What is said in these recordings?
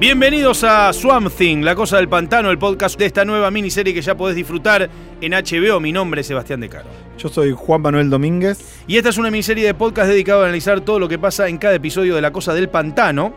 Bienvenidos a Swamp Thing, La Cosa del Pantano, el podcast de esta nueva miniserie que ya podés disfrutar en HBO. Mi nombre es Sebastián De Caro. Yo soy Juan Manuel Domínguez. Y esta es una miniserie de podcast dedicado a analizar todo lo que pasa en cada episodio de La Cosa del Pantano.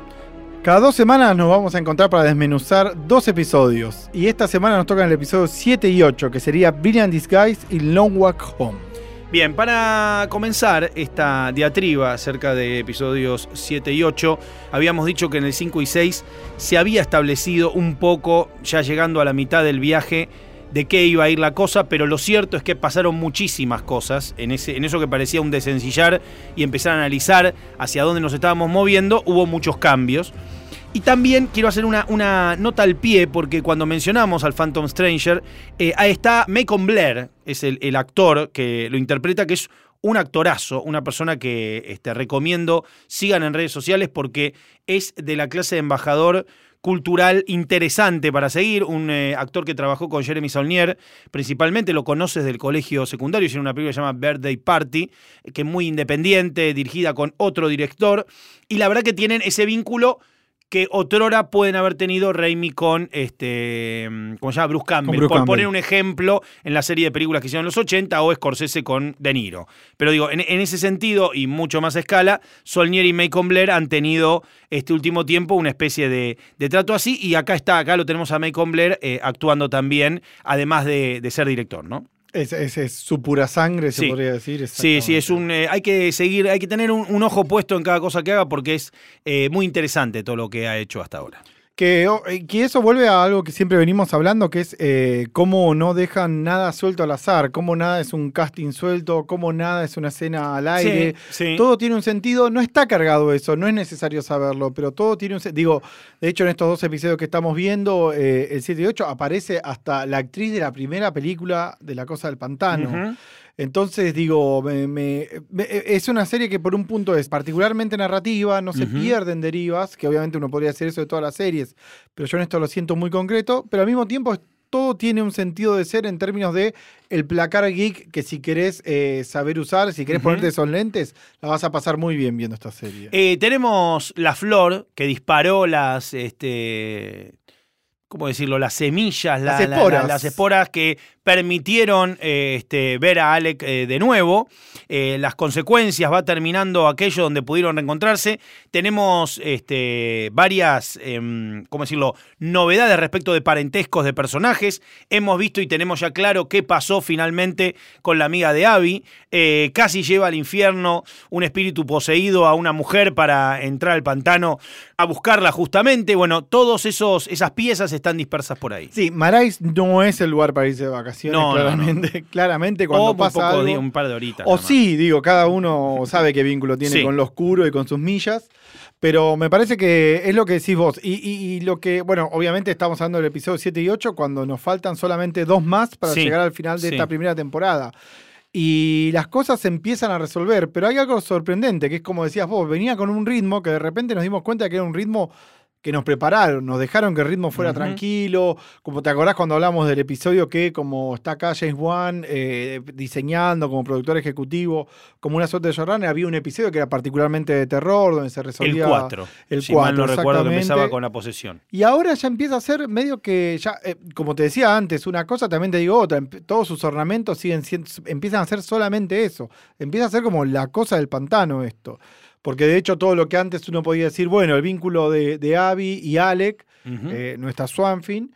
Cada dos semanas nos vamos a encontrar para desmenuzar dos episodios. Y esta semana nos tocan el episodio 7 y 8, que sería Brilliant Disguise y Long Walk Home. Bien, para comenzar esta diatriba acerca de episodios 7 y 8, habíamos dicho que en el 5 y 6 se había establecido un poco, ya llegando a la mitad del viaje, de qué iba a ir la cosa, pero lo cierto es que pasaron muchísimas cosas en, ese, en eso que parecía un desencillar y empezar a analizar hacia dónde nos estábamos moviendo, hubo muchos cambios. Y también quiero hacer una, una, nota al pie, porque cuando mencionamos al Phantom Stranger, eh, ahí está Macon Blair, es el, el, actor que lo interpreta, que es un actorazo, una persona que este, recomiendo sigan en redes sociales porque es de la clase de embajador cultural interesante para seguir, un eh, actor que trabajó con Jeremy Saulnier, principalmente lo conoces del colegio secundario, tiene una película que se llama Birthday Party, que es muy independiente, dirigida con otro director, y la verdad que tienen ese vínculo que otrora pueden haber tenido Raimi con este ¿cómo se llama? Bruce Campbell, Bruce por Campbell. poner un ejemplo en la serie de películas que hicieron en los 80 o Scorsese con De Niro. Pero digo, en, en ese sentido y mucho más a escala, Solnier y Macon Blair han tenido este último tiempo una especie de, de trato así y acá está, acá lo tenemos a Macon Blair eh, actuando también, además de, de ser director, ¿no? Es, es, su pura sangre, se Sí. podría decir. Sí, sí, es un. eh, hay que seguir, hay que tener un, un ojo puesto en cada cosa que haga porque es eh, muy interesante todo lo que ha hecho hasta ahora. Que, oh, eh, que eso vuelve a algo que siempre venimos hablando, que es eh, cómo no dejan nada suelto al azar, cómo nada es un casting suelto, cómo nada es una escena al aire. Sí, sí. Todo tiene un sentido, no está cargado eso, no es necesario saberlo, pero todo tiene un sentido. Digo, de hecho, en estos dos episodios que estamos viendo, eh, el 7 y 8, aparece hasta la actriz de la primera película de La Cosa del Pantano. Entonces, digo, me- me- me- es una serie que por un punto es particularmente narrativa, no se pierden derivas, que obviamente uno podría hacer eso de todas las series, pero yo en esto lo siento muy concreto, pero al mismo tiempo todo tiene un sentido de ser en términos de el placar geek que si querés eh, saber usar, si querés ponerte esos lentes, la vas a pasar muy bien viendo esta serie. Eh, tenemos la flor que disparó las. Este, ¿Cómo decirlo? Las semillas, la- Las la- la- esporas. las esporas que permitieron eh, este, ver a Alec eh, de nuevo. Eh, las consecuencias va terminando aquello donde pudieron reencontrarse. Tenemos este, varias, em, ¿cómo decirlo?, novedades respecto de parentescos de personajes. Hemos visto y tenemos ya claro qué pasó finalmente con la amiga de Abby. Casi lleva al infierno un espíritu poseído a una mujer para entrar al pantano a buscarla justamente. Bueno, esos esas piezas están dispersas por ahí. Sí, Marais no es el lugar para irse de vacaciones, No, no, claramente. Claramente cuando o un, pasa poco, algo- di- un par de horitas. O sí, digo, cada uno sabe qué vínculo tiene Sí. con lo oscuro y con sus millas. Pero me parece que es lo que decís vos. Y, y- y lo que, bueno, obviamente estamos hablando del episodio 7 y 8 cuando nos faltan solamente dos más para Sí, llegar al final de sí. esta primera temporada. Y las cosas se empiezan a resolver, pero hay algo sorprendente, que es como decías vos, venía con un ritmo que de repente nos dimos cuenta que era un ritmo que nos prepararon, nos dejaron que el ritmo fuera tranquilo, como te acordás cuando hablamos del episodio que como está acá James Wan eh, diseñando como productor ejecutivo, como una suerte de showrunner, había un episodio que era particularmente de terror, donde se El resolvía... 4. el si mal no recuerdo que empezaba con la posesión. Y ahora ya empieza a ser medio que, ya, eh, como te decía antes, una cosa, también te digo otra, todos sus ornamentos siguen siendo, empiezan a ser solamente eso, empieza a ser como la cosa del pantano esto. Porque de hecho todo lo que antes uno podía decir, bueno, el vínculo de, de Abby y Alec, Ujú. eh, nuestra Swanfin,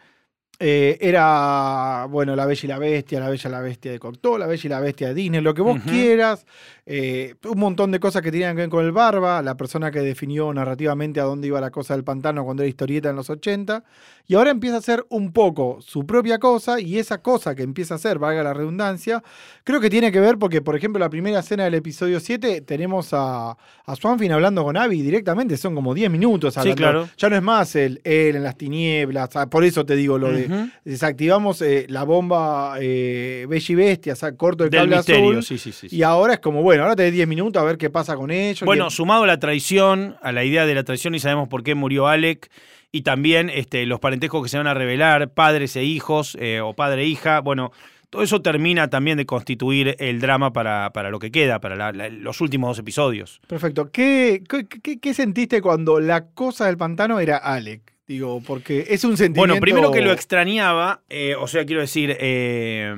eh, era, bueno, La Bella y la Bestia, La Bella y la Bestia de Cocteau, La Bella y la Bestia de Disney, lo que vos quieras. eh, un montón de cosas que tenían que ver con el Barba, la persona que definió narrativamente a dónde iba la cosa del pantano cuando era historieta en los 80. Y ahora empieza a hacer un poco su propia cosa y esa cosa que empieza a hacer, valga la redundancia, creo que tiene que ver porque, por ejemplo, la primera escena del episodio 7 tenemos a, a Swanfin hablando con Abby directamente, son como 10 minutos Sí, hablando. claro. Ya no es más el él en las tinieblas, ah, por eso te digo lo de Desactivamos eh, la bomba eh, Bella y Bestia, o sea, corto el Del cable misterio, azul. sí, sí, sí. sí. Y ahora es como, bueno, ahora tenés 10 minutos a ver qué pasa con ellos. Bueno, sumado a la traición, a la idea de la traición y sabemos por qué murió Alec, y también este, los parentescos que se van a revelar, padres e hijos, eh, o padre e hija, bueno, todo eso termina también de constituir el drama para, para lo que queda, para la- la- los últimos dos episodios. Perfecto. ¿Qué, qué, qué- qué sentiste cuando la cosa del pantano era Alec? Digo, porque es un sentimiento... Bueno, primero que lo extrañaba, eh, o sea, quiero decir, eh,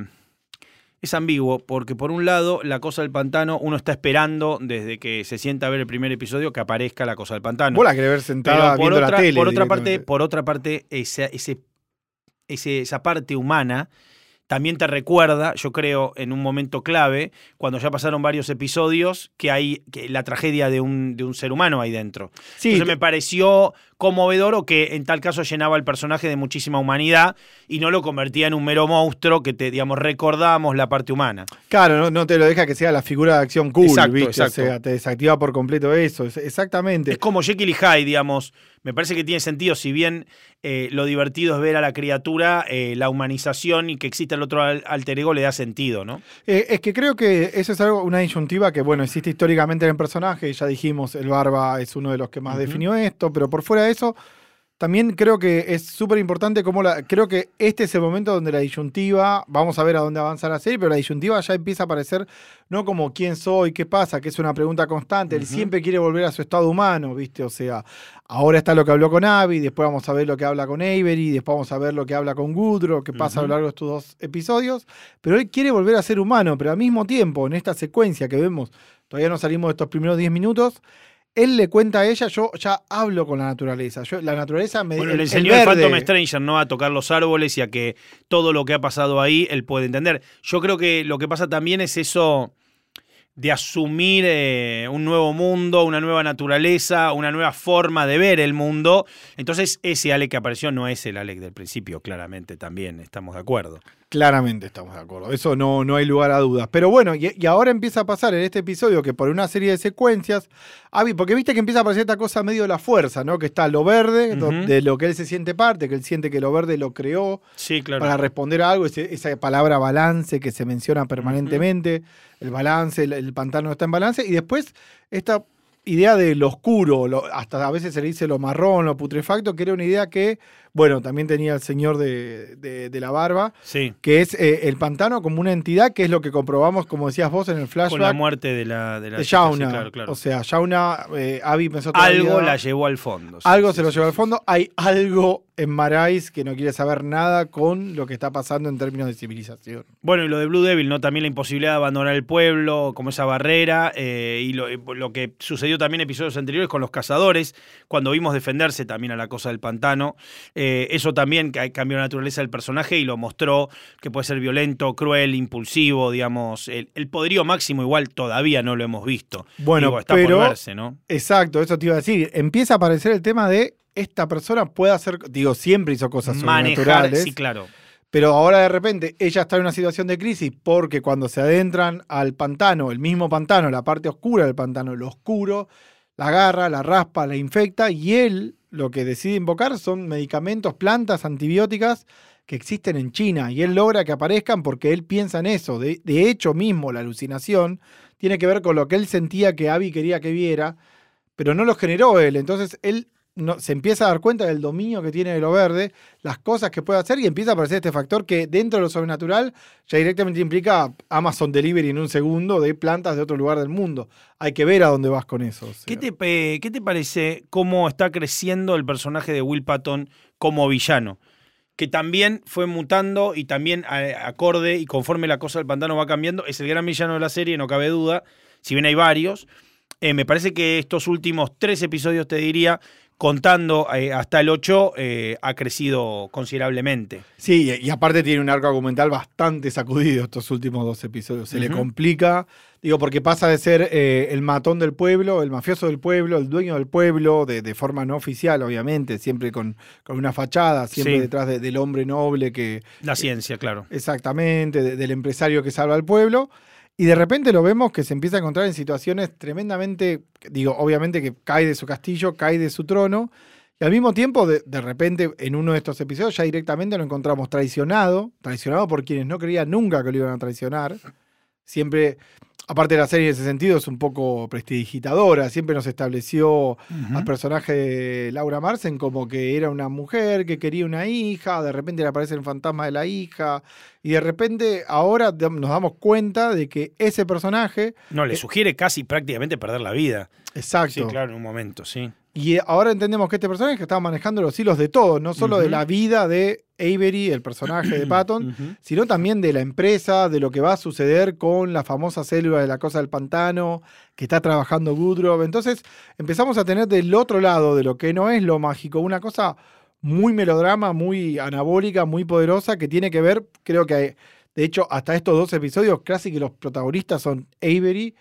es ambiguo, porque por un lado, la cosa del pantano, uno está esperando desde que se sienta a ver el primer episodio que aparezca la cosa del pantano. Vos la querés ver sentada viendo otra, la tele. por otra parte, por otra parte, esa, ese, ese- esa parte humana también te recuerda, yo creo, en un momento clave, cuando ya pasaron varios episodios, que hay que la tragedia de un, de un ser humano ahí dentro. Sí, Entonces me pareció conmovedor o que en tal caso llenaba el personaje de muchísima humanidad y no lo convertía en un mero monstruo que te, digamos, recordamos la parte humana. Claro, no, no te lo deja que sea la figura de acción cool, Exacto, ¿viste? exacto. O sea, te desactiva por completo eso. es- exactamente. Es como Jekyll y Hyde, digamos. Me parece que tiene sentido, si bien eh, lo divertido es ver a la criatura, eh, la humanización y que exista el otro al- alter ego le da sentido, ¿no? Eh, es que creo que eso es algo, una disyuntiva que, bueno, existe históricamente en el personaje. Ya dijimos, el Barba es uno de los que más definió esto, pero por fuera de eso, también creo que es súper importante cómo la. Creo que este es el momento donde la disyuntiva, vamos a ver a dónde avanza la serie, pero la disyuntiva ya empieza a aparecer no como quién soy, qué pasa, que es una pregunta constante. Él siempre quiere volver a su estado humano, ¿viste? O sea, ahora está lo que habló con Abby, después vamos a ver lo que habla con Avery, después vamos a ver lo que habla con Goodrow, que pasa a lo largo de estos dos episodios. Pero él quiere volver a ser humano, pero al mismo tiempo, en esta secuencia que vemos, todavía no salimos de estos primeros 10 minutos. Él le cuenta a ella, yo ya hablo con la naturaleza. Yo, la naturaleza me Bueno, el- le enseñó el, Phantom Stranger, ¿no? A tocar los árboles y a que todo lo que ha pasado ahí él puede entender. Yo creo que lo que pasa también es eso de asumir eh, un nuevo mundo, una nueva naturaleza, una nueva forma de ver el mundo. Entonces, ese Alec que apareció no es el Alec del principio, claramente también, estamos de acuerdo. Claramente estamos de acuerdo, eso no, no hay lugar a dudas. Pero bueno, y, y ahora empieza a pasar en este episodio que por una serie de secuencias, Abby, porque viste que empieza a aparecer esta cosa medio de la fuerza, ¿no? Que está lo verde, de lo que él se siente parte, que él siente que lo verde lo creó Sí, claro. para responder a algo, ese- esa palabra balance que se menciona permanentemente, el balance, el, el pantano está en balance, y después esta idea de lo oscuro, lo- hasta a veces se le dice lo marrón, lo putrefacto, que era una idea que, bueno, también tenía el señor de, de- de la barba, Sí. que es eh, el pantano como una entidad, que es lo que comprobamos, como decías vos, en el Con la flashback muerte de la de, la de sí, Shauna. claro, claro. O sea, Shauna, eh, Abby pensó algo vida- la llevó al fondo. sí, algo se lo llevó al fondo. Hay algo en Marais que no quiere saber nada con lo que está pasando en términos de civilización. Bueno, y lo de Blue Devil, ¿no? También la imposibilidad de abandonar el pueblo, como esa barrera, eh, y lo, lo que sucedió también en episodios anteriores con los cazadores, cuando vimos defenderse también a la cosa del pantano. Eh, eso también ca- cambió la naturaleza del personaje y lo mostró que puede ser violento, cruel, impulsivo, digamos. El, el poderío máximo igual todavía no lo hemos visto. Bueno, Digo, está pero- por verse, ¿no? Exacto, eso te iba a decir. Empieza a aparecer el tema de esta persona puede hacer, digo, siempre hizo cosas Manejar, sobrenaturales, sí, claro. pero ahora de repente ella está en una situación de crisis porque cuando se adentran al pantano, el mismo pantano, la parte oscura del pantano, lo oscuro, la agarra, la raspa, la infecta y él lo que decide invocar son medicamentos, plantas, antibióticas que existen en China y él logra que aparezcan porque él piensa en eso. De, hecho mismo la alucinación tiene que ver con lo que él sentía que Abby quería que viera, pero no lo generó él. Entonces él no, se empieza a dar cuenta del dominio que tiene de lo verde, las cosas que puede hacer y empieza a aparecer este factor que dentro de lo sobrenatural ya directamente implica Amazon Delivery en un segundo de plantas de otro lugar del mundo. Hay que ver a dónde vas con eso. ¿Qué te, ¿Qué te parece cómo está creciendo el personaje de Will Patton como villano? Que también fue mutando y también a- acorde y conforme la cosa del pantano va cambiando, es el gran villano de la serie, no cabe duda, si bien hay varios. Eh, me parece que estos últimos tres episodios, te diría, contando eh, hasta el 8 eh, ha crecido considerablemente. Sí, y, y aparte tiene un arco argumental bastante sacudido estos últimos dos episodios. Se le complica, digo, porque pasa de ser eh, el matón del pueblo, el mafioso del pueblo, el dueño del pueblo, de, de forma no oficial, obviamente, siempre con, con una fachada, siempre Sí. detrás de- del hombre noble que, La ciencia, claro. Exactamente, de- del empresario que salva al pueblo. Y de repente lo vemos que se empieza a encontrar en situaciones tremendamente, digo, obviamente que cae de su castillo, cae de su trono. Y al mismo tiempo, de, de repente, en uno de estos episodios ya directamente lo encontramos traicionado, traicionado por quienes no creían nunca que lo iban a traicionar. Siempre, aparte de la serie en ese sentido, es un poco prestidigitadora, siempre nos estableció al personaje de Laura Marsen como que era una mujer que quería una hija, de repente le aparece el fantasma de la hija, y de repente ahora nos damos cuenta de que ese personaje, No, le Eh, sugiere casi prácticamente perder la vida. exacto, Sí, claro, en un momento, sí. Y ahora entendemos que este personaje estaba manejando los hilos de todo, no solo de la vida de Avery, el personaje de Patton, sino también de la empresa, de lo que va a suceder con la famosa célula de la cosa del pantano, que está trabajando Goodrove. Entonces empezamos a tener del otro lado de lo que no es lo mágico, una cosa muy melodrama, muy anabólica, muy poderosa, que tiene que ver, creo que, de hecho, hasta estos dos episodios, casi que los protagonistas son Avery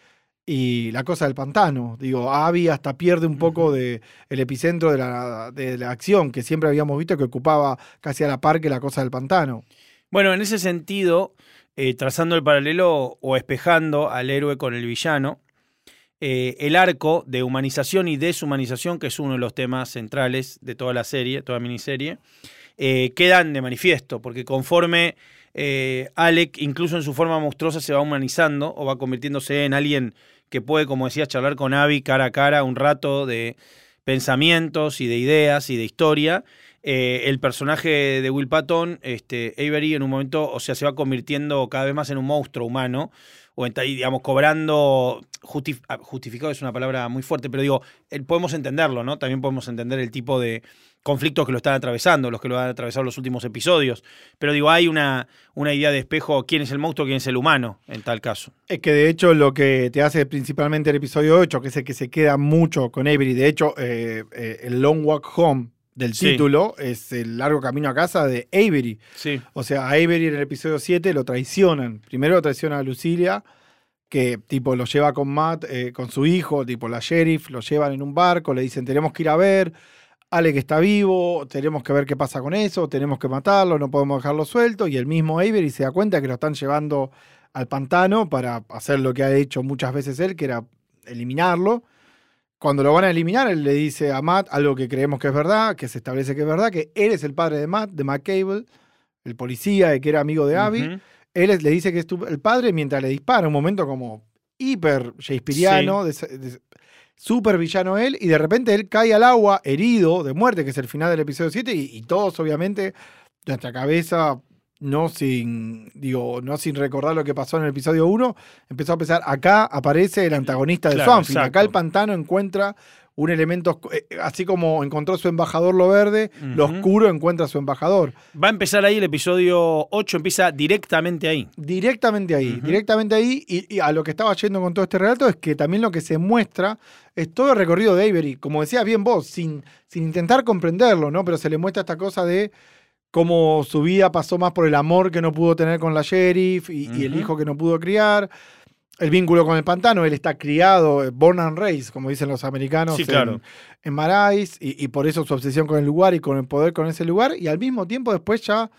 y la cosa del pantano. Digo, Abby hasta pierde un poco de el epicentro de la, de la acción, que siempre habíamos visto que ocupaba casi a la par que la cosa del pantano. Bueno, en ese sentido, eh, trazando el paralelo o espejando al héroe con el villano, eh, el arco de humanización y deshumanización, que es uno de los temas centrales de toda la serie, toda miniserie, eh, quedan de manifiesto, porque conforme Alec, incluso en su forma monstruosa, se va humanizando o va convirtiéndose en alguien que puede, como decías, charlar con Abby cara a cara un rato de pensamientos y de ideas y de historia. Eh, el personaje de Will Patton, este, Avery, en un momento, o sea, se va convirtiendo cada vez más en un monstruo humano, o en, digamos, cobrando, ah, justificado es una palabra muy fuerte, pero digo, eh, podemos entenderlo, ¿no? También podemos entender el tipo de conflictos que lo están atravesando, los que lo han atravesado los últimos episodios. Pero digo, hay una, una idea de espejo, quién es el monstruo, quién es el humano, en tal caso. Es que de hecho lo que te hace principalmente el episodio 8, que es el que se queda mucho con Avery, de hecho eh, eh, el Long Walk Home del Sí. título es el largo camino a casa de Avery. Sí. O sea, a Avery en el episodio 7 lo traicionan. Primero lo traiciona a Lucilia, que tipo lo lleva con Matt, eh, con su hijo, tipo la sheriff, lo llevan en un barco, le dicen tenemos que ir a ver, Ale que está vivo, tenemos que ver qué pasa con eso, tenemos que matarlo, no podemos dejarlo suelto, y el mismo Avery se da cuenta que lo están llevando al pantano para hacer lo que ha hecho muchas veces él, que era eliminarlo. Cuando lo van a eliminar, él le dice a Matt algo que creemos que es verdad, que se establece que es verdad, que él es el padre de Matt, de Matt Cable, el policía y que era amigo de Abby. Él es- le dice que es tu- el padre mientras le dispara, un momento como hiper shakespeariano, de- de- super villano él, y de repente él cae al agua herido de muerte, que es el final del episodio 7, y, y todos obviamente, nuestra cabeza, no sin, digo, no sin recordar lo que pasó en el episodio 1, empezó a pensar, acá aparece el antagonista de Claro, Swanfield, acá el pantano encuentra un elemento, oscu- eh, así como encontró su embajador lo verde, lo oscuro encuentra su embajador. Va a empezar ahí el episodio 8, empieza directamente ahí. Directamente ahí, directamente ahí. Y, y a lo que estaba yendo con todo este relato es que también lo que se muestra es todo el recorrido de Avery, como decías bien vos, sin, sin intentar comprenderlo, ¿no? Pero se le muestra esta cosa de cómo su vida pasó más por el amor que no pudo tener con la sheriff y, y el hijo que no pudo criar. El vínculo con el pantano, él está criado, eh, born and raised, como dicen los americanos Sí, en- claro. en, Marais, y, y por eso su obsesión con el lugar y con el poder con ese lugar, y al mismo tiempo después ya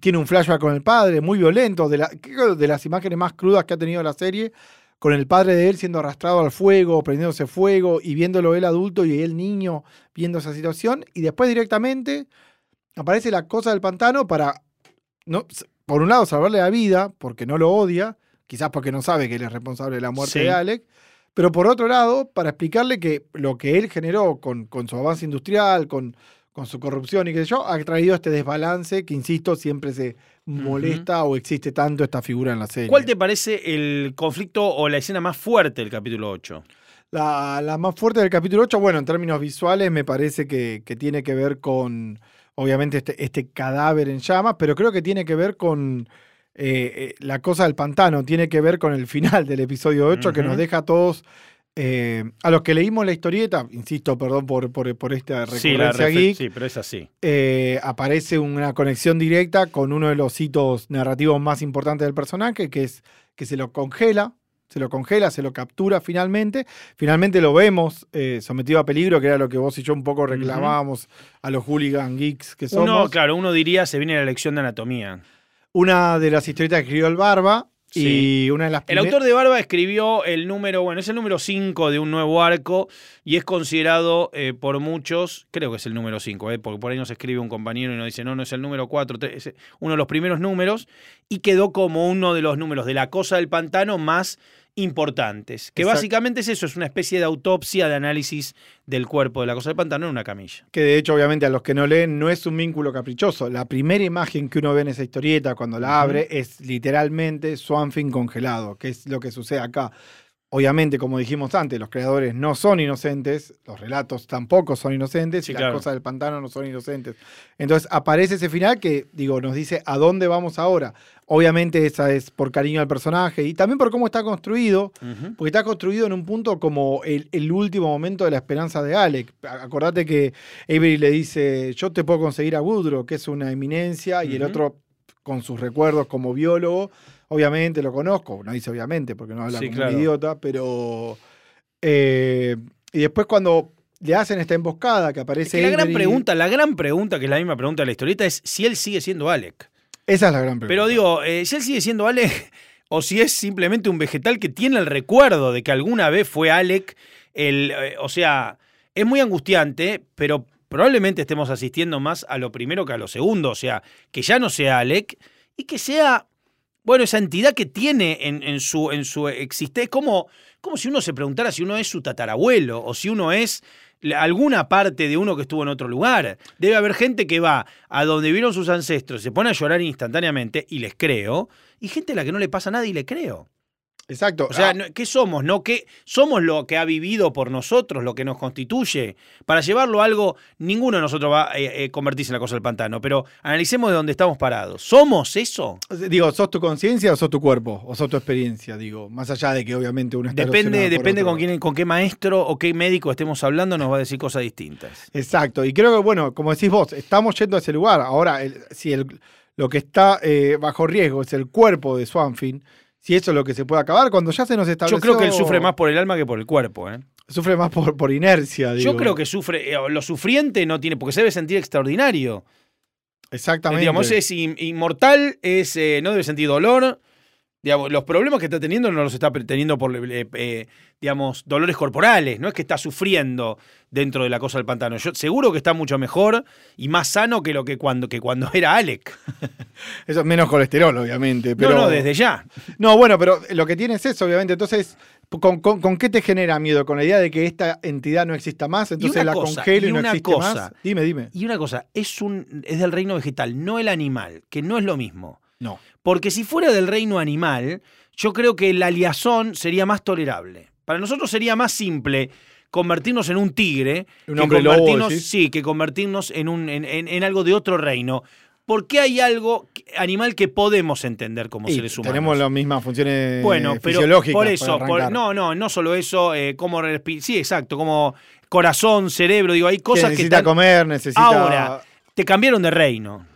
tiene un flashback con el padre, muy violento, de, la, creo de las imágenes más crudas que ha tenido la serie, con el padre de él siendo arrastrado al fuego, prendiéndose fuego, y viéndolo él adulto y él niño viendo esa situación, y después directamente aparece la cosa del pantano para, no, por un lado, salvarle la vida, porque no lo odia, quizás porque no sabe que él es responsable de la muerte Sí. de Alec, pero por otro lado, para explicarle que lo que él generó con, con su avance industrial, con, con su corrupción y qué sé yo, ha traído este desbalance que, insisto, siempre se molesta o existe tanto esta figura en la serie. ¿Cuál te parece el conflicto o la escena más fuerte del capítulo 8? La, la más fuerte del capítulo 8, bueno, en términos visuales me parece que, que tiene que ver con, obviamente, este, este cadáver en llamas, pero creo que tiene que ver con eh, eh, la cosa del pantano, tiene que ver con el final del episodio 8, que nos deja a todos eh, a los que leímos la historieta, insisto, perdón por, por, por esta Sí, la recurrencia refe- geek, sí, pero es así. eh, aparece una conexión directa con uno de los hitos narrativos más importantes del personaje, que es que se lo congela, se lo congela, se lo captura finalmente. Finalmente lo vemos eh, sometido a peligro, que era lo que vos y yo un poco reclamábamos a los hooligan geeks que somos. Uno, claro, uno diría se viene la lección de anatomía. Una de las historietas que escribió el Barba Sí. y una de las El autor de Barba escribió el número, bueno, es el número 5 de un nuevo arco y es considerado eh, por muchos, creo que es el número 5, eh, porque por ahí nos escribe un compañero y nos dice, no, no es el número 4, es uno de los primeros números y quedó como uno de los números de la cosa del pantano más importantes. Que Exacto. básicamente es eso, es una especie de autopsia, de análisis del cuerpo de la cosa del pantano en una camilla. que de hecho, obviamente, a los que no leen, no es un vínculo caprichoso. La primera imagen que uno ve en esa historieta cuando la abre es literalmente Swanfin congelado, que es lo que sucede acá. Obviamente, como dijimos antes, los creadores no son inocentes, los relatos tampoco son inocentes, Sí, y claro. las cosas del pantano no son inocentes. Entonces aparece ese final que, digo, nos dice a dónde vamos ahora. Obviamente, esa es por cariño al personaje y también por cómo está construido, porque está construido en un punto como el, el último momento de la esperanza de Alec. Acordate que Avery le dice, yo te puedo conseguir a Woodrow, que es una eminencia, y el otro, con sus recuerdos como biólogo, obviamente lo conozco, no dice obviamente, porque no habla Sí, como claro. un idiota, pero... eh, y después cuando le hacen esta emboscada que Es aparece que la gran pregunta, la gran pregunta, que es la misma pregunta de la historieta, es si él sigue siendo Alec. Esa es la gran pregunta. Pero digo, eh, si él sigue siendo Alec, o si es simplemente un vegetal que tiene el recuerdo de que alguna vez fue Alec, el, eh, o sea, es muy angustiante, pero probablemente estemos asistiendo más a lo primero que a lo segundo, o sea, que ya no sea Alec y que sea, bueno, esa entidad que tiene en, su, en su existencia, como, como si uno se preguntara si uno es su tatarabuelo o si uno es alguna parte de uno que estuvo en otro lugar. Debe haber gente que va a donde vieron sus ancestros, se pone a llorar instantáneamente y les creo, y gente a la que no le pasa nada y le creo. Exacto. O sea, Ah, ¿qué somos? ¿No? ¿Qué somos lo que ha vivido por nosotros, lo que nos constituye? Para llevarlo a algo, ninguno de nosotros va a eh, eh, convertirse en la cosa del pantano, pero analicemos de dónde estamos parados. ¿Somos eso? Digo, ¿sos tu conciencia o sos tu cuerpo? ¿O sos tu experiencia? Digo, más allá de que obviamente uno está Depende, depende otro. con quién, con qué maestro o qué médico estemos hablando, nos va a decir cosas distintas. Exacto, y creo que, bueno, como decís vos, estamos yendo a ese lugar. Ahora, el- si el, lo que está eh, bajo riesgo es el cuerpo de Swanfin, si eso es lo que se puede acabar, cuando ya se nos estableció... Yo creo que él sufre más por el alma que por el cuerpo. ¿eh? Sufre más por, por inercia, digo. Yo creo que sufre, eh, lo sufriente no tiene, porque se debe sentir extraordinario. Exactamente. Digamos, es in- inmortal, es, eh, no debe sentir dolor. Digamos, los problemas que está teniendo no los está teniendo por, eh, eh, digamos, dolores corporales. No es que está sufriendo dentro de la cosa del pantano. Yo seguro que está mucho mejor y más sano que lo que cuando, que cuando era Alec. Eso es menos colesterol, obviamente. Pero... No, no, desde ya. No, bueno, pero lo que tiene es eso, obviamente. Entonces, ¿con, con, con qué te genera miedo? ¿Con la idea de que esta entidad no exista más? Entonces la congelo y, no una existe cosa. más. Dime, dime. Y una cosa, es, un, es del reino vegetal, no el animal, que no es lo mismo. No. Porque si fuera del reino animal, yo creo que la liazón sería más tolerable. Para nosotros sería más simple convertirnos en un tigre Un que lobo, convertirnos, decís. sí, que convertirnos en, un, en, en- en algo de otro reino. Porque hay algo animal que podemos entender como Y seres humanos. tenemos las mismas funciones Bueno, pero fisiológicas. por eso, por- no, no, no solo eso, eh, como sí, exacto, como corazón, cerebro, digo, hay cosas que, necesita están- comer, necesita. Ahora, te cambiaron de reino.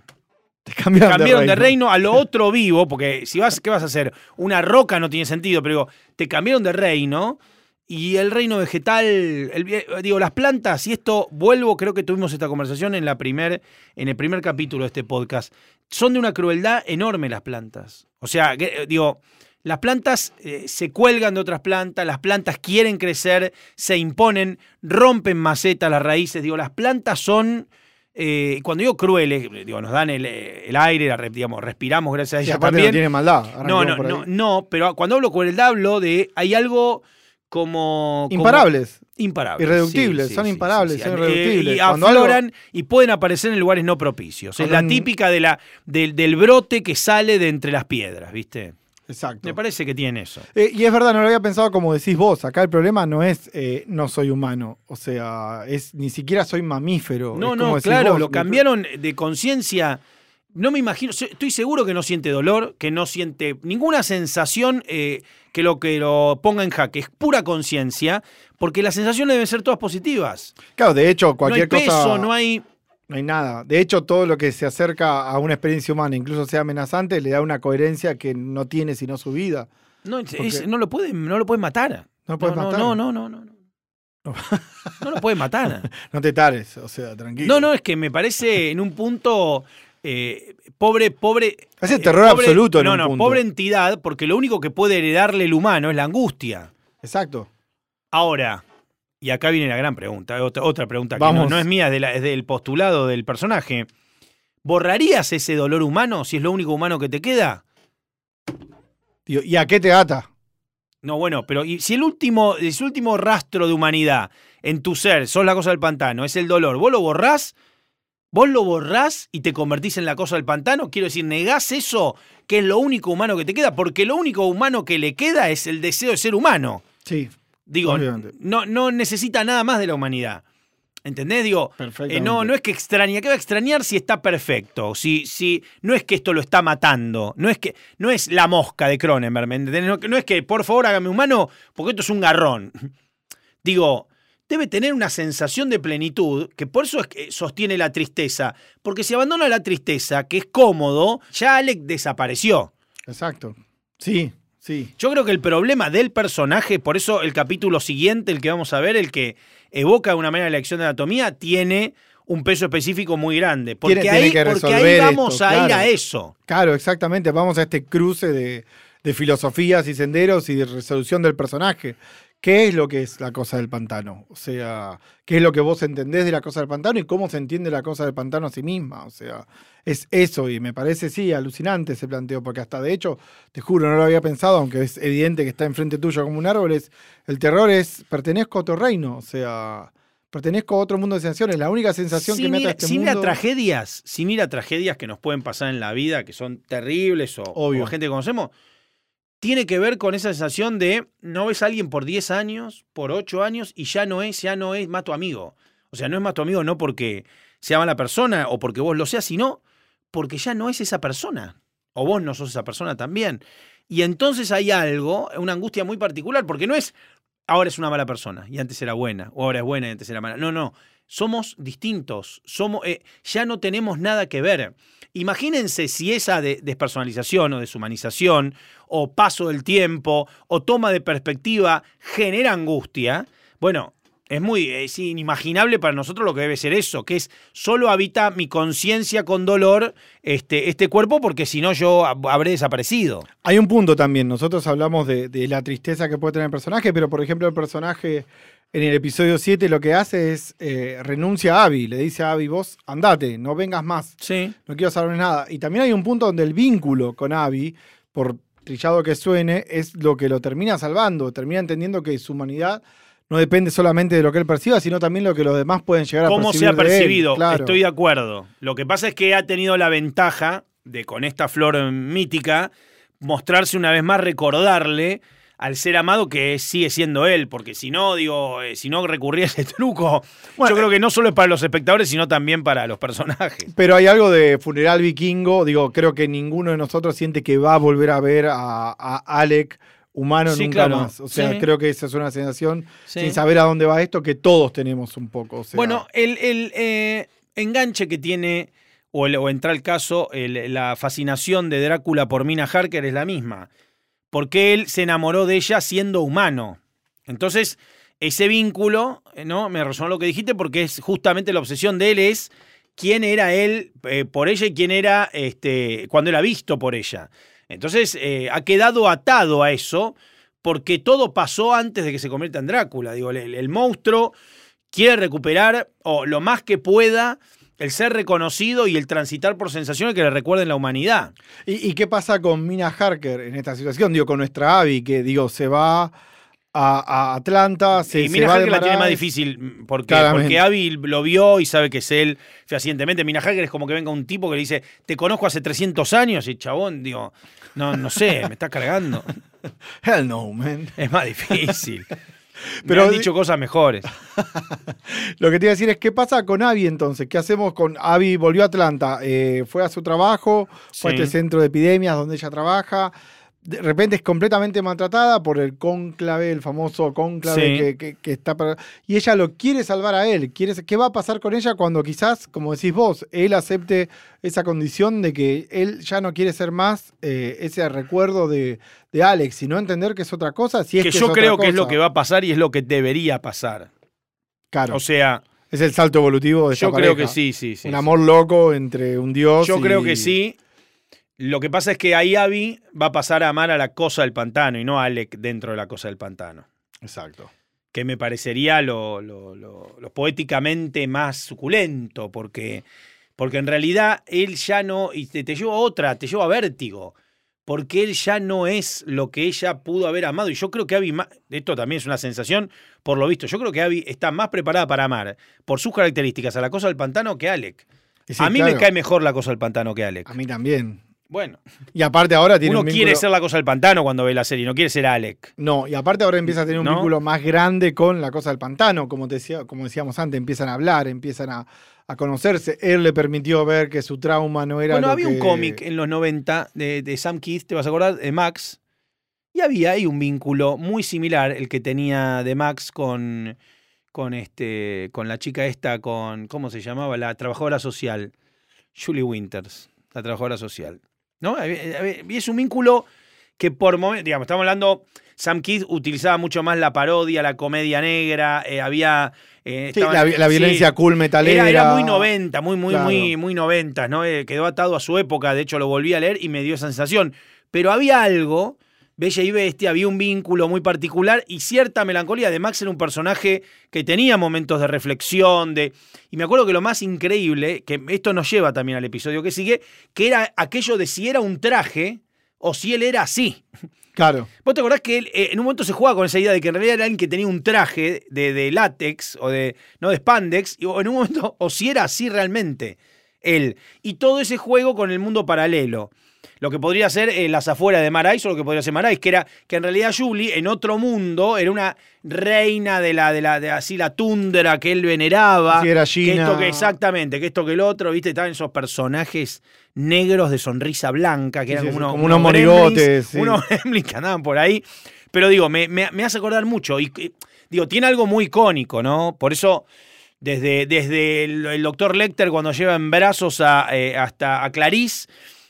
Te cambiaron, cambiaron de reino. a lo otro vivo, porque si vas, ¿qué vas a hacer? Una roca no tiene sentido, pero digo, te cambiaron de reino y el reino vegetal, el- digo, las plantas, y esto vuelvo, creo que tuvimos esta conversación en, la primer, en el primer capítulo de este podcast, son de una crueldad enorme las plantas. O sea, que, eh, digo, las plantas eh, se cuelgan de otras plantas, las plantas quieren crecer, se imponen, rompen macetas, las raíces, digo, las plantas son... eh, cuando digo crueles, digo, nos dan el, el aire, la digamos, respiramos gracias a Y ellas aparte también. no tiene maldad. No, no, no, no, pero cuando hablo crueldad hablo de hay algo como como- Imparables. imparables, Irreductibles, son imparables, son irreductibles. y Cuando afloran y pueden aparecer en lugares no propicios. Es la típica de la, del, del brote que sale de entre las piedras, ¿viste? Exacto. Me parece que tiene eso. Eh, y es verdad, no lo había pensado como decís vos. Acá el problema no es eh, no soy humano. O sea, es ni siquiera soy mamífero. No, Es como no, claro, vos, lo cambiaron de conciencia no me imagino, estoy seguro que no siente dolor, que no siente ninguna sensación eh, que lo que lo ponga en jaque. Es pura conciencia, porque las sensaciones deben ser todas positivas. Claro, de hecho, No hay cualquier peso, cosa. no hay. No hay nada. De hecho, todo lo que se acerca a una experiencia humana, incluso sea amenazante, le da una coherencia que no tiene sino su vida. No, es- Porque- es- no lo pueden, no lo pueden matar. No lo puedes no, matar. No, no, no, no. no. No lo pueden matar. No te tares, o sea, tranquilo. No, no, es que me parece en un punto eh, pobre, pobre. Es el eh, terror pobre- absoluto en No, un no, punto. pobre entidad, porque lo único que puede heredarle el humano es la angustia. Exacto. Ahora, y acá viene la gran pregunta, otra, otra pregunta que no, Vamos. no es mía, de la- es del postulado del personaje. ¿Borrarías ese dolor humano si es lo único humano que te queda? ¿Y a qué te ata? No, bueno, pero y si el último, ese último rastro de humanidad en tu ser, sos la cosa del pantano, es el dolor, vos lo borrás, vos lo borrás y te convertís en la cosa del pantano, quiero decir, negás eso que es lo único humano que te queda, porque lo único humano que le queda es el deseo de ser humano. Sí, Digo, Obviamente. no, no necesita nada más de la humanidad. ¿Entendés? Digo, eh, no, no es que extraña, ¿qué va a extrañar si está perfecto? Si, si, no es que esto lo está matando, no es que, no es la mosca de Cronenberg. No, no es que, por favor, hágame humano, porque esto es un garrón. Digo, debe tener una sensación de plenitud, que por eso es que sostiene la tristeza. Porque si abandona la tristeza, que es cómodo, ya Alec desapareció. exacto. Sí, sí. Yo creo que el problema del personaje, por eso el capítulo siguiente, el que vamos a ver, el que evoca de una manera la lección de anatomía, tiene un peso específico muy grande. Porque, Tiene- ahí, que porque ahí vamos esto, a ir claro. a eso. Claro, exactamente. Vamos a este cruce de, de filosofías y senderos y de resolución del personaje. ¿Qué es lo que es la cosa del pantano? O sea, ¿qué es lo que vos entendés de la cosa del pantano y cómo se entiende la cosa del pantano a sí misma? O sea, es eso y me parece, sí, alucinante ese planteo, porque hasta de hecho, te juro, no lo había pensado, aunque es evidente que está enfrente tuyo como un árbol, es, el terror es, pertenezco a otro reino, o sea, pertenezco a otro mundo de sensaciones. La única sensación que me ir, ata a este sin ir a mundo... tragedias, sin ir a tragedias que nos pueden pasar en la vida, que son terribles o, Obvio. o gente que conocemos, tiene que ver con esa sensación de no ves a alguien por 10 años, por 8 años, y ya no es, ya no es más tu amigo. O sea, no es más tu amigo no porque sea mala persona o porque vos lo seas, sino porque ya no es esa persona. O vos no sos esa persona también. Y entonces hay algo, una angustia muy particular, porque no es ahora es una mala persona y antes era buena, o ahora es buena y antes era mala. No, no. Somos distintos. Somos, eh, ya no tenemos nada que ver. Imagínense si esa de- despersonalización o deshumanización, o paso del tiempo, o toma de perspectiva genera angustia. Bueno, es muy es inimaginable para nosotros lo que debe ser eso, que es solo habita mi conciencia con dolor este, este cuerpo, porque si no yo hab- habré desaparecido. Hay un punto también. Nosotros hablamos de, de la tristeza que puede tener el personaje, pero por ejemplo, el personaje en el episodio 7 lo que hace es eh, renuncia a Abby. Le dice a Abby, vos andate, no vengas más. Sí. No quiero saber nada. Y también hay un punto donde el vínculo con Abby, por trillado que suene, es lo que lo termina salvando. Termina entendiendo que su humanidad no depende solamente de lo que él perciba, sino también lo que los demás pueden llegar a cómo percibir. se ha de él. percibido. Claro. Estoy de acuerdo. Lo que pasa es que ha tenido la ventaja de con esta flor mítica mostrarse una vez más, recordarle al ser amado que sigue siendo él, porque si no, digo, eh, si no recurría a ese truco, Bueno, yo creo que no solo es para los espectadores, sino también para los personajes. Pero hay algo de funeral vikingo. Digo, creo que ninguno de nosotros siente que va a volver a ver a, a Alec humano Sí, nunca claro. más. O sea, Sí. creo que esa es una sensación, Sí. sin saber a dónde va esto, que todos tenemos un poco. o sea, Bueno, el, el, eh, enganche que tiene, o, el- o entra el caso, el- la fascinación de Drácula por Mina Harker es la misma. Porque él se enamoró de ella siendo humano. Entonces, ese vínculo, eh, ¿no? Me resonó lo que dijiste porque es justamente la obsesión de él es quién era él eh, por ella y quién era este, cuando era visto por ella. Entonces, eh, ha quedado atado a eso porque todo pasó antes de que se convierta en Drácula. Digo, el, el monstruo quiere recuperar o lo más que pueda el ser reconocido y el transitar por sensaciones que le recuerden la humanidad. ¿Y, qué pasa con Mina Harker en esta situación? Digo, con nuestra Abby, que digo, se va a, a Atlanta, se, y Mina Hager la tiene más difícil mm, porque, Abby lo vio y sabe que es él fehacientemente. Mina Hager es como que venga un tipo que le dice, te conozco hace 300 años y chabón, digo, no, no sé, me está cargando. Hell no, man. Es más difícil. Pero Pero han di- dicho cosas mejores. Lo que te iba a decir es, ¿qué pasa con Abby entonces? ¿Qué hacemos con Abby? Volvió a Atlanta, eh, fue a su trabajo, fue a este centro de epidemias donde ella trabaja. De repente es completamente maltratada por el cónclave, el famoso cónclave Sí. que, que- que está para... Y ella lo quiere salvar a él. Quiere, ¿Qué va a pasar con ella cuando quizás, como decís vos, él acepte esa condición de que él ya no quiere ser más eh, ese recuerdo de, de Alex, sino entender que es otra cosa? Si es que que yo es creo que es lo que va a pasar y es lo que debería pasar. Claro, O sea, es el salto evolutivo de yo creo pareja. que sí, sí, sí. un sí. amor loco entre un dios. Yo y- creo que sí. Lo que pasa es que ahí Abby va a pasar a amar a la cosa del pantano y no a Alec dentro de la cosa del pantano. Exacto. Que me parecería lo, lo- lo- lo poéticamente más suculento, porque, porque en realidad él ya no. Y te, te lleva a otra, te lleva a vértigo. Porque él ya no es lo que ella pudo haber amado. Y yo creo que Abby, esto también es una sensación, por lo visto, yo creo que Abby está más preparada para amar por sus características a la cosa del pantano que Alec. Sí, a mí claro, me cae mejor la cosa del pantano que Alec. A mí también. Bueno, Y aparte ahora tiene uno un vínculo... quiere ser la cosa del pantano cuando ve la serie, no quiere ser Alec. No, y aparte ahora empieza a tener un ¿No? vínculo más grande con la cosa del pantano, como, te decía, como decíamos antes, empiezan a hablar, empiezan a, a conocerse. Él le permitió ver que su trauma no era Bueno, lo había que- un cómic en los 90 de, de Sam Keith, te vas a acordar, de Max. Y había ahí un vínculo muy similar, el que tenía de Max con, con, este, con la chica esta, con, ¿cómo se llamaba? La trabajadora social. Julie Winters, la trabajadora social. ¿No? Había- Y es un vínculo que por momentos, digamos, estamos hablando, Sam Keith utilizaba mucho más la parodia, la comedia negra, eh, había... eh, Sí, estaban- la, la sí, violencia cool metalera. era, era muy 90, muy, muy, Claro. muy, muy 90, ¿no? Eh, quedó atado a su época, de hecho lo volví a leer y me dio esa sensación. Pero había algo, Bella y Bestia, había un vínculo muy particular y cierta melancolía. De Max era un personaje que tenía momentos de reflexión, de. Y me acuerdo que lo más increíble, que esto nos lleva también al episodio que sigue, que era aquello de si era un traje o si él era así. Claro. ¿Vos te acordás que él eh, en un momento se jugaba con esa idea de que en realidad era alguien que tenía un traje de, de látex o de, no de spandex, y- o en un momento, o si era así realmente él? Y todo ese juego con el mundo paralelo. Lo que podría ser eh, las afueras de Marais o lo que podría ser Marais, que era que en realidad Julie en otro mundo era una reina de la, de la, de así la tundra que él veneraba. Sí, era que Gina. esto que exactamente, que esto que el otro, viste, estaban esos personajes negros de sonrisa blanca, que eran sí, como sí, unos, como unos monigotes, sí. unos que andaban por ahí. Pero digo, me, me- me hace acordar mucho. Y y, digo, tiene algo muy icónico, ¿no? Por eso, desde, desde el, el doctor Lecter cuando lleva en brazos a, eh, hasta a Clarice,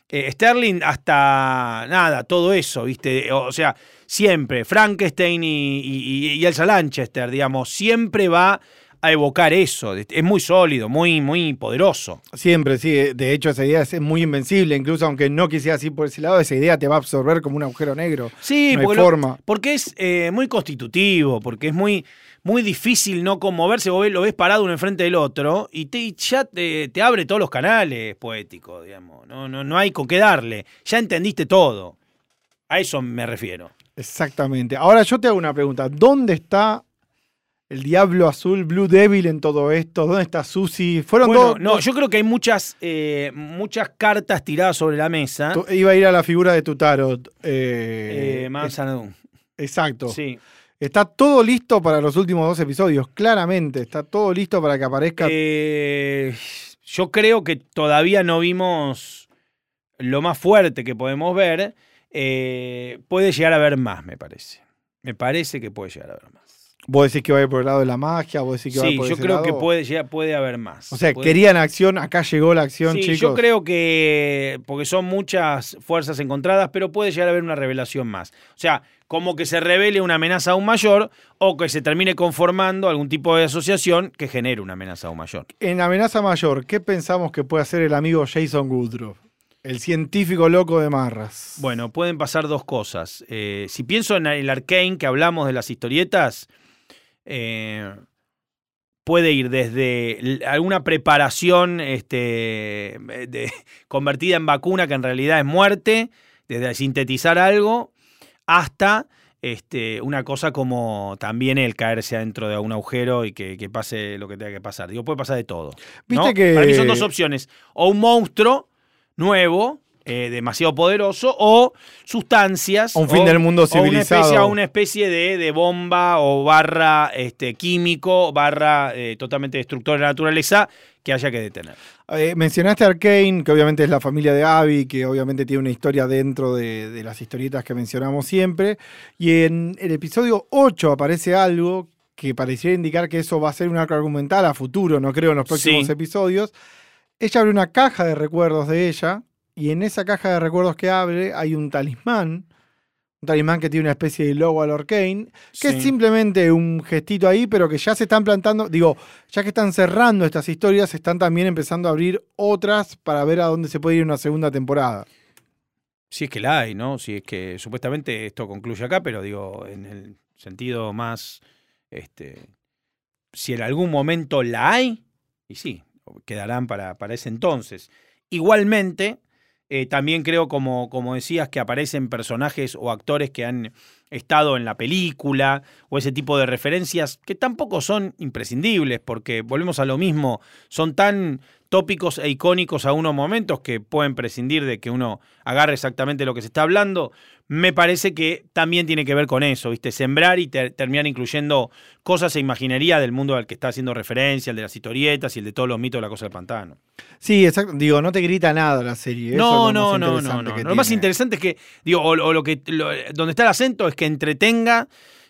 eh, Sterling, hasta nada, todo eso, ¿viste? O, sea, siempre, Frankenstein y, y, y Elsa Lanchester, digamos, siempre va a evocar eso. Es muy sólido, muy, muy poderoso. Siempre, sí. De hecho, esa idea es muy invencible. Incluso aunque no quisieras ir por ese lado, esa idea te va a absorber como un agujero negro. Sí, No hay porque, lo- forma. porque es eh, muy constitutivo, porque es muy, muy difícil no conmoverse. Vos lo ves parado uno enfrente del otro y, te, y ya te, te abre todos los canales poéticos, digamos. No, no, no hay con qué darle. Ya entendiste todo. A eso me refiero. Exactamente. Ahora yo te hago una pregunta. ¿Dónde está el Diablo Azul, Blue Devil en todo esto? ¿Dónde está Susie? Fueron Bueno, dos. no, dos- yo creo que hay muchas, eh, muchas cartas tiradas sobre la mesa. Iba a ir a la figura de tu tarot. eh, Eh, exacto. Sí. Está todo listo para los últimos dos episodios, claramente. Está todo listo para que aparezca. Eh, yo creo que todavía no vimos lo más fuerte que podemos ver. Eh, puede llegar a ver más, me parece. Me parece que puede llegar a ver más. Vos decís que va a ir por el lado de la magia, vos decís que va a ir Sí, por yo ese creo que puede, llegar- puede haber más. O sea, Puede- querían acción, acá llegó la acción, Sí, chicos. yo creo que, porque son muchas fuerzas encontradas, pero puede llegar a haber una revelación más. O sea, como que se revele una amenaza aún mayor o que se termine conformando algún tipo de asociación que genere una amenaza aún mayor. En Amenaza Mayor, ¿qué pensamos que puede hacer el amigo Jason Woodruff? El científico loco de Marras. Bueno, pueden pasar dos cosas. Eh, si pienso en el Arcane que hablamos de las historietas, eh, puede ir desde alguna preparación este, de- convertida en vacuna que en realidad es muerte, desde sintetizar algo, hasta este, una cosa como también el caerse adentro de un agujero y que, que pase lo que tenga que pasar. Digo, puede pasar de todo. ¿no? Viste que- Para mí son dos opciones. O un monstruo nuevo, eh, demasiado poderoso o sustancias. Un fin del mundo o una civilizado. especie, una especie de, de bomba o barra este, químico, barra eh, totalmente destructor de la naturaleza que haya que detener. Eh, mencionaste Arkane, que obviamente es la familia de Abby, que obviamente tiene una historia dentro de, de las historietas que mencionamos siempre. Y en el episodio 8 aparece algo que pareciera indicar que eso va a ser un arco argumental a futuro, no creo, en los próximos Sí. episodios. Ella abre una caja de recuerdos de ella, y en esa caja de recuerdos que abre hay un talismán. Un talismán que tiene una especie de logo al Arkane, que Sí. es simplemente un gestito ahí, pero que ya se están plantando, digo, ya que están cerrando estas historias, están también empezando a abrir otras para ver a dónde se puede ir una segunda temporada. Si es que la hay, ¿no? Si es que supuestamente esto concluye acá, pero digo, en el sentido más, este, si en algún momento la hay, y sí, quedarán para, para ese entonces. Igualmente, eh, también creo, como, como decías, que aparecen personajes o actores que han estado en la película o ese tipo de referencias que tampoco son imprescindibles, porque volvemos a lo mismo, son tan tópicos e icónicos a unos momentos que pueden prescindir de que uno agarre exactamente lo que se está hablando. Me parece que también tiene que ver con eso, ¿viste? Sembrar y ter- terminar incluyendo cosas e imaginería del mundo al que está haciendo referencia, el de las historietas y el de todos los mitos de la cosa del pantano. Sí, exacto. Digo, no te grita nada la serie. eso No, es lo no, no, no, no. Lo más interesante es que, digo, o, o lo que lo- donde está el acento es que entretenga,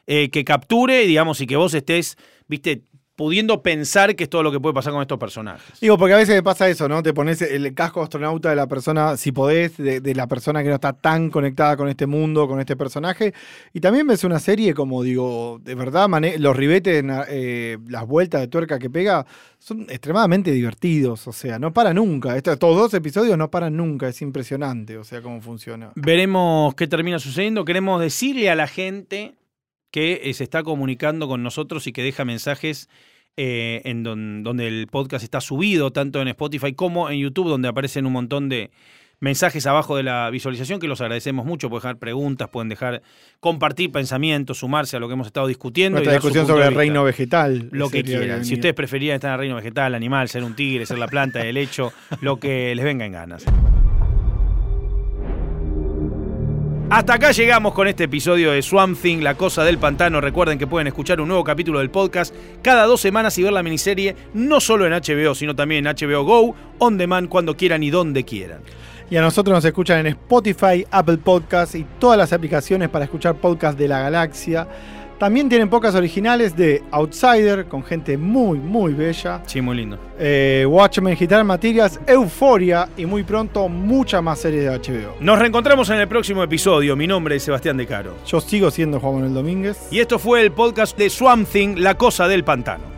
eh, que capture, digamos, y que vos estés, viste, pudiendo pensar que es todo lo que puede pasar con estos personajes. Digo, porque a veces pasa eso, ¿no? Te pones el casco astronauta de la persona, si podés, de, de la persona que no está tan conectada con este mundo, con este personaje. Y también ves una serie como, digo, de verdad, los ribetes, eh, las vueltas de tuerca que pega, son extremadamente divertidos. O sea, no para nunca. Estos dos episodios no paran nunca. Es impresionante, o sea, cómo funciona. Veremos qué termina sucediendo. Queremos decirle a la gente que eh, se está comunicando con nosotros y que deja mensajes eh, en don- donde el podcast está subido, tanto en Spotify como en YouTube, donde aparecen un montón de mensajes abajo de la visualización, que los agradecemos mucho. Pueden dejar preguntas, pueden dejar compartir pensamientos, sumarse a lo que hemos estado discutiendo. Nuestra discusión sobre el reino vegetal. Lo que quieran. Si ustedes preferían estar en el reino vegetal, animal, ser un tigre, ser la planta, el hecho, lo que les venga en ganas. Hasta acá llegamos con este episodio de Swamp Thing, La Cosa del Pantano. Recuerden que pueden escuchar un nuevo capítulo del podcast cada dos semanas y ver la miniserie no solo en HBO, sino también en HBO Go, on demand, cuando quieran y donde quieran. Y a nosotros nos escuchan en Spotify, Apple Podcasts y todas las aplicaciones para escuchar podcasts de la galaxia. También tienen podcasts originales de Outsider, con gente muy, muy bella. Sí, muy lindo. eh, Watchmen, Guitar Materials, Euforia y muy pronto muchas más series de HBO. Nos reencontramos en el próximo episodio. Mi nombre es Sebastián De Caro. Yo sigo siendo Juan Manuel Domínguez. Y esto fue el podcast de Swamp Thing, La Cosa del Pantano.